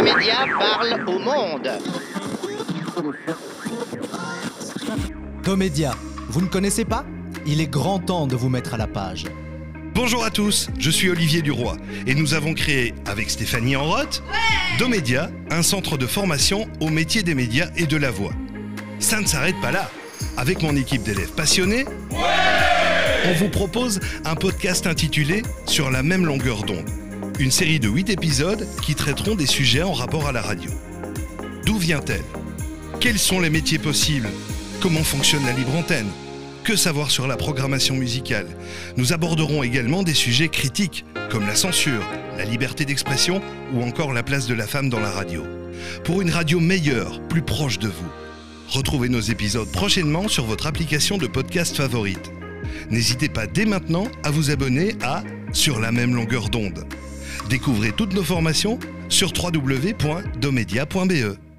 Domédia parle au monde. Domédia, vous ne connaissez pas? Il est grand temps de vous mettre à la page. Bonjour à tous, je suis Olivier Duroy et nous avons créé avec Stéphanie Enroth Domédia, un centre de formation au métier des médias et de la voix. Ça ne s'arrête pas là. Avec mon équipe d'élèves passionnés, on vous propose un podcast intitulé Sur la même longueur d'onde. Une série de 8 épisodes qui traiteront des sujets en rapport à la radio. D'où vient-elle? Quels sont les métiers possibles? Comment fonctionne la libre antenne? Que savoir sur la programmation musicale? Nous aborderons également des sujets critiques comme la censure, la liberté d'expression ou encore la place de la femme dans la radio. Pour une radio meilleure, plus proche de vous. Retrouvez nos épisodes prochainement sur votre application de podcast favorite. N'hésitez pas dès maintenant à vous abonner à Sur la même longueur d'onde. Découvrez toutes nos formations sur www.domedia.be.